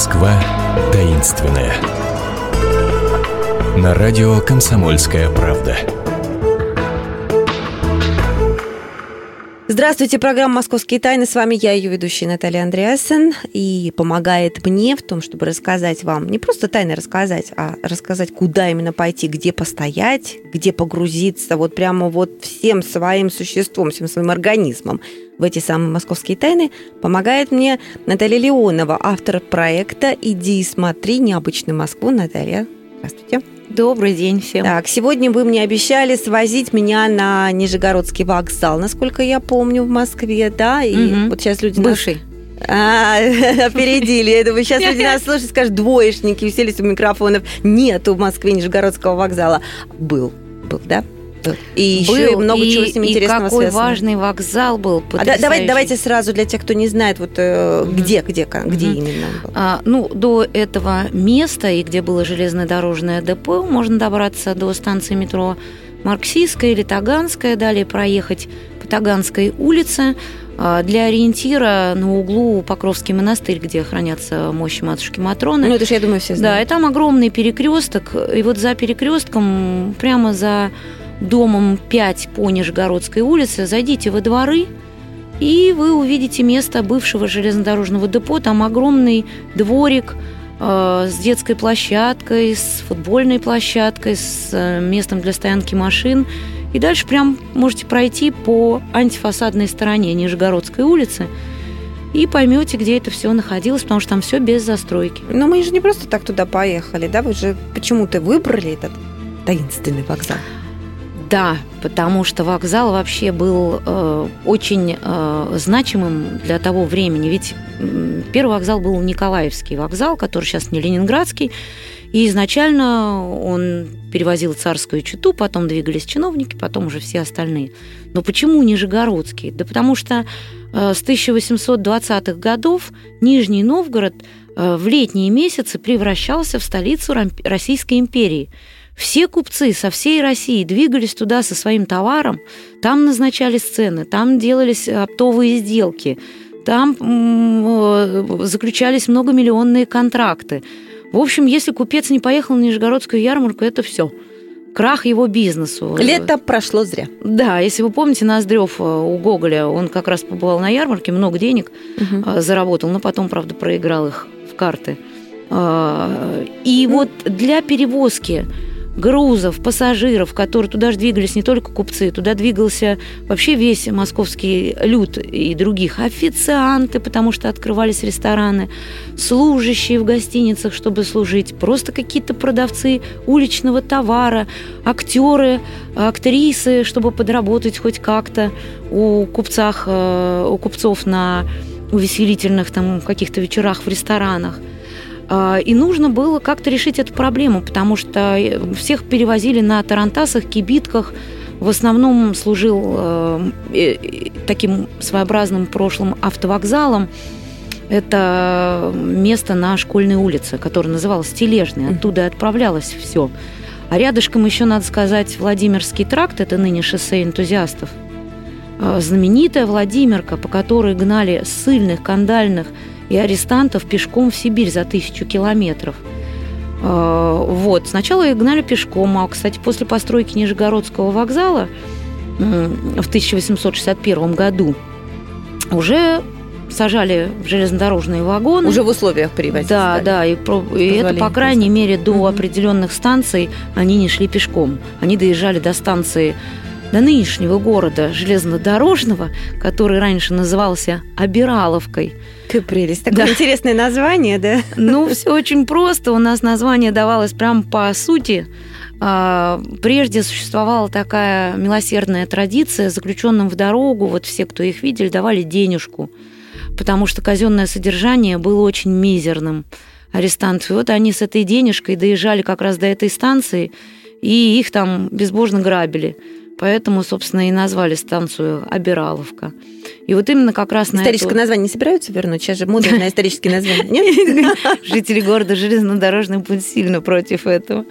Москва таинственная. На радио «Комсомольская правда». Здравствуйте, программа «Московские тайны». С вами я, ее ведущая Наталья Андреасен. И помогает мне в том, чтобы рассказать вам, не просто тайны рассказать, а рассказать, куда именно пойти, где постоять, где погрузиться, вот прямо вот всем своим существом, всем своим организмом в эти самые московские тайны, помогает мне Наталья Леонова, автор проекта «Иди и смотри необычную Москву». Наталья, здравствуйте. Добрый день всем. Так, сегодня вы мне обещали свозить меня на Нижегородский вокзал, насколько я помню, в Москве, да? И угу. вот сейчас люди... Бывший. Нас... А, опередили. Я думаю, сейчас люди нас слушают, скажут, двоечники уселись у микрофонов. Нет в Москве Нижегородского вокзала. Был, был, да? И был, еще и много и, чего с ним и интересного какой связано. важный вокзал был. А да, давайте, давайте сразу для тех, кто не знает, вот э, mm-hmm. где, где, где mm-hmm. именно был. А, ну, до этого места, и где было железнодорожное депо, можно добраться до станции метро Марксистская или Таганская, далее проехать по Таганской улице. А, для ориентира на углу Покровский монастырь, где хранятся мощи матушки Матроны. Ну, это же, я думаю, все знают. Да, и там огромный перекресток. И вот за перекрестком, прямо за домом 5 по Нижегородской улице, зайдите во дворы, и вы увидите место бывшего железнодорожного депо. Там огромный дворик э, с детской площадкой, с футбольной площадкой, с э, местом для стоянки машин. И дальше прям можете пройти по антифасадной стороне Нижегородской улицы и поймете, где это все находилось, потому что там все без застройки. Но мы же не просто так туда поехали, да? Вы же почему-то выбрали этот таинственный вокзал. Да, потому что вокзал вообще был э, очень э, значимым для того времени. Ведь первый вокзал был Николаевский вокзал, который сейчас не Ленинградский. И изначально он перевозил царскую читу, потом двигались чиновники, потом уже все остальные. Но почему Нижегородский? Да потому что э, с 1820-х годов Нижний Новгород э, в летние месяцы превращался в столицу Российской империи – все купцы со всей России двигались туда со своим товаром, там назначались цены, там делались оптовые сделки, там э, заключались многомиллионные контракты. В общем, если купец не поехал на Нижегородскую ярмарку, это все крах его бизнесу. Лето прошло зря. Да, если вы помните, Ноздрев э, у Гоголя, он как раз побывал на ярмарке, много денег угу. заработал, но потом, правда, проиграл их в карты. И вот для перевозки грузов, пассажиров, которые туда же двигались не только купцы, туда двигался вообще весь московский люд и других официанты, потому что открывались рестораны, служащие в гостиницах, чтобы служить, просто какие-то продавцы уличного товара, актеры, актрисы, чтобы подработать хоть как-то у купцах, э, у купцов на увеселительных там каких-то вечерах в ресторанах. А, и нужно было как-то решить эту проблему, потому что э, всех перевозили на тарантасах, кибитках. В основном служил э, э, таким своеобразным прошлым автовокзалом. Это место на школьной улице, которое называлось Тележный. Оттуда и отправлялось все. А рядышком еще, надо сказать, Владимирский тракт, это ныне шоссе энтузиастов. Знаменитая Владимирка, по которой гнали сыльных, кандальных и арестантов пешком в Сибирь за тысячу километров. А, вот. Сначала их гнали пешком, а, кстати, после постройки Нижегородского вокзала в 1861 году уже сажали в железнодорожные вагоны. Уже в условиях привозить. Да, да, и, и это, по крайней мере, до угу. определенных станций они не шли пешком. Они доезжали до станции до нынешнего города железнодорожного, который раньше назывался Обираловкой. Какая прелесть. Такое да. интересное название, да? Ну, все очень просто. У нас название давалось прям по сути. А, прежде существовала такая милосердная традиция, заключенным в дорогу, вот все, кто их видели, давали денежку, потому что казенное содержание было очень мизерным арестантов. И вот они с этой денежкой доезжали как раз до этой станции, и их там безбожно грабили. Поэтому, собственно, и назвали станцию Обираловка. И вот именно как раз на Историческое эту... название не собираются вернуть? Сейчас же мода на исторические названия. Жители города Железнодорожный путь сильно против этого.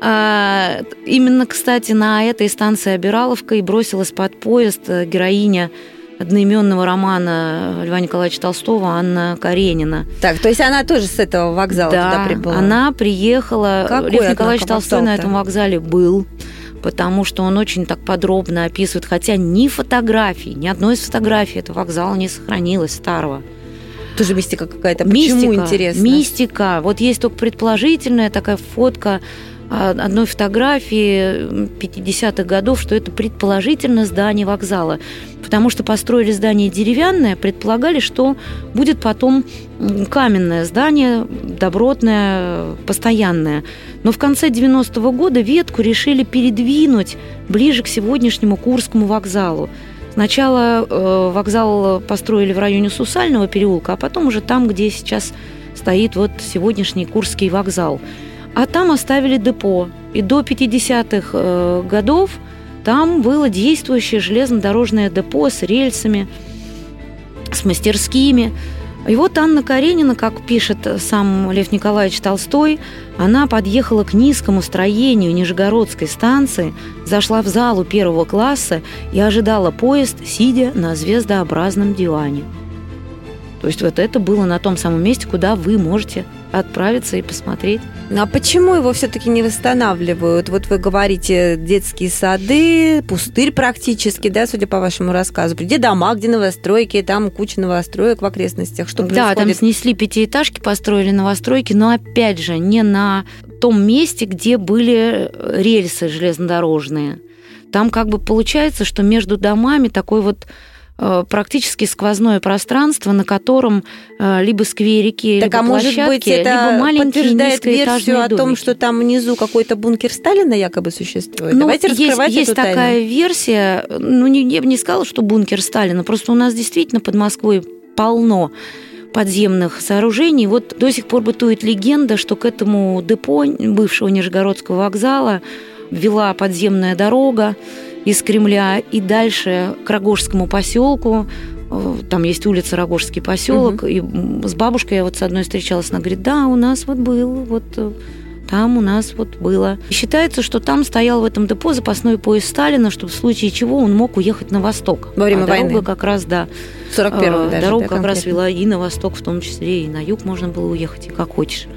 А, именно, кстати, на этой станции Обираловка и бросилась под поезд героиня одноименного романа Льва Николаевича Толстого Анна Каренина. Так, то есть она тоже с этого вокзала да, туда прибыла? она приехала. Какой, Лев Николаевич однако, Толстой на этом вокзале был, потому что он очень так подробно описывает, хотя ни фотографий, ни одной из фотографий этого вокзала не сохранилось старого. Тоже мистика какая-то. Почему Мистика, интересно? Мистика. Вот есть только предположительная такая фотка одной фотографии 50-х годов, что это предположительно здание вокзала. Потому что построили здание деревянное, предполагали, что будет потом каменное здание, добротное, постоянное. Но в конце 90-го года ветку решили передвинуть ближе к сегодняшнему Курскому вокзалу. Сначала э, вокзал построили в районе Сусального переулка, а потом уже там, где сейчас стоит вот сегодняшний Курский вокзал. А там оставили депо. И до 50-х э, годов там было действующее железнодорожное депо с рельсами, с мастерскими. И вот Анна Каренина, как пишет сам Лев Николаевич Толстой, она подъехала к низкому строению Нижегородской станции, зашла в залу первого класса и ожидала поезд, сидя на звездообразном диване. То есть вот это было на том самом месте, куда вы можете отправиться и посмотреть. Ну а почему его все-таки не восстанавливают? Вот вы говорите, детские сады, пустырь практически, да, судя по вашему рассказу. Где дома, где новостройки, там куча новостроек в окрестностях. Что да, там снесли пятиэтажки, построили новостройки, но опять же не на том месте, где были рельсы железнодорожные. Там как бы получается, что между домами такой вот э, практически сквозное пространство, на котором э, либо скверики, Так, либо а может площадки, быть, это либо маленькие подтверждает версию о том, домики. что там внизу какой-то бункер Сталина якобы существует? Ну, Давайте есть, раскрывать есть эту тайну. такая версия. Ну, не, я бы не сказала, что бункер Сталина. Просто у нас действительно под Москвой полно подземных сооружений. Вот до сих пор бытует легенда, что к этому депо бывшего Нижегородского вокзала вела подземная дорога из Кремля и дальше к Рогожскому поселку. Э, Там есть улица Рогожский поселок. И м, с бабушкой я вот с одной встречалась, она говорит, да, у нас вот был, вот э, там у нас вот было. И считается, что там стоял в этом депо запасной поезд Сталина, чтобы в случае чего он мог уехать на восток. Во время а дорога войны. как раз, да. В 41-м э, даже, Дорога да, как раз вела и на восток в том числе, и на юг можно было уехать, и как хочешь.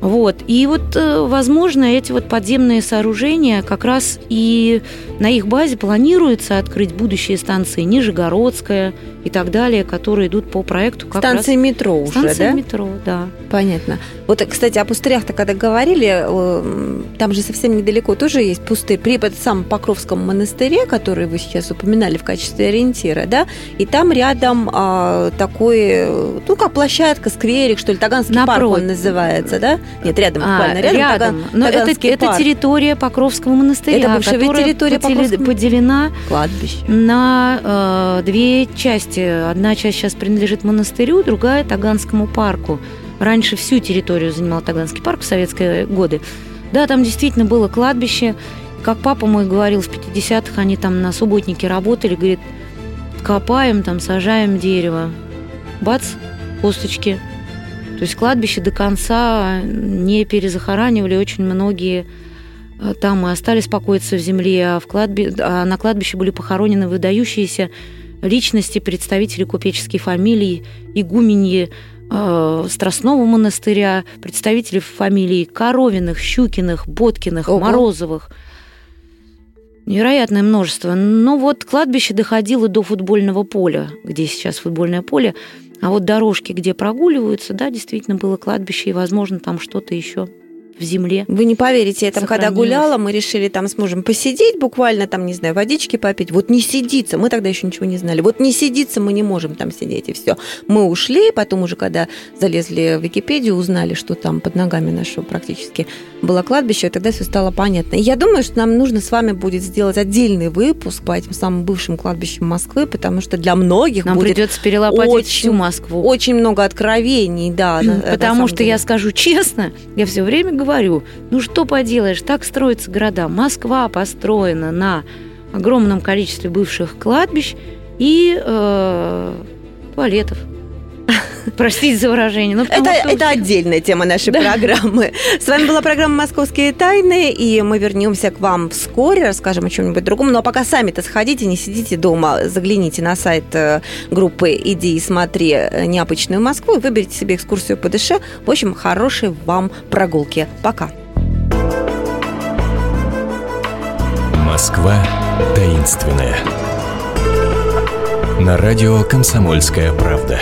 Вот. И вот, э, возможно, эти вот подземные сооружения как раз и на их базе планируется открыть будущие станции Нижегородская и так далее, которые идут по проекту как Станции раз... метро уже, Станция да? метро, да. Понятно. Вот, кстати, о пустырях-то когда говорили, э, там же совсем недалеко тоже есть пустырь при самом Покровском монастыре, который вы сейчас упоминали в качестве ориентира, да, и там рядом а, такой, э, ну, как площадка, скверик, что ли, Таганский парк Напротив. он называется, да? Нет, рядом, А, буквально рядом. Таган- Но это, Таганский это парк. территория Покровского монастыря, Это бывшая которая территория потели- Покровского- поделена Кладбище. на э, две части. Одна часть сейчас принадлежит монастырю, другая Таганскому парку. Раньше всю территорию занимал Таганский парк в советские годы. Да, там действительно было кладбище. Как папа мой говорил, в 50-х они там на субботнике работали, говорит, копаем, там сажаем дерево. Бац, косточки. То есть кладбище до конца не перезахоранивали, очень многие э, там и остались покоиться в земле, а, в кладби... а на кладбище были похоронены выдающиеся личности, представители купеческих фамилий, игуменьи э, Страстного монастыря, представители фамилий Коровиных, Щукиных, Боткиных, Ого. Морозовых. Невероятное множество. Но вот кладбище доходило до футбольного поля, где сейчас футбольное поле. А вот дорожки, где прогуливаются, да, действительно было кладбище, и, возможно, там что-то еще в земле. Вы не поверите, я там когда гуляла, мы решили там с мужем посидеть буквально, там, не знаю, водички попить. Вот не сидится, мы тогда еще ничего не знали. Вот не сидится, мы не можем там сидеть, и все. Мы ушли, потом уже когда залезли в Википедию, узнали, что там под ногами нашего практически было кладбище, и тогда все стало понятно. И я думаю, что нам нужно с вами будет сделать отдельный выпуск по этим самым бывшим кладбищам Москвы, потому что для многих Нам будет придется перелопатить очень- всю Москву. очень много откровений, да. Потому что деле. я скажу честно, я все время говорю, ну что поделаешь, так строятся города. Москва построена на огромном количестве бывших кладбищ и э, туалетов. Простите за выражение. Ну, это, что... это отдельная тема нашей да. программы. С вами была программа «Московские тайны», и мы вернемся к вам вскоре, расскажем о чем-нибудь другом. Но пока сами-то сходите, не сидите дома, загляните на сайт э, группы «Иди и смотри необычную Москву» и выберите себе экскурсию по дыше. В общем, хорошей вам прогулки. Пока. Москва таинственная. На радио «Комсомольская правда».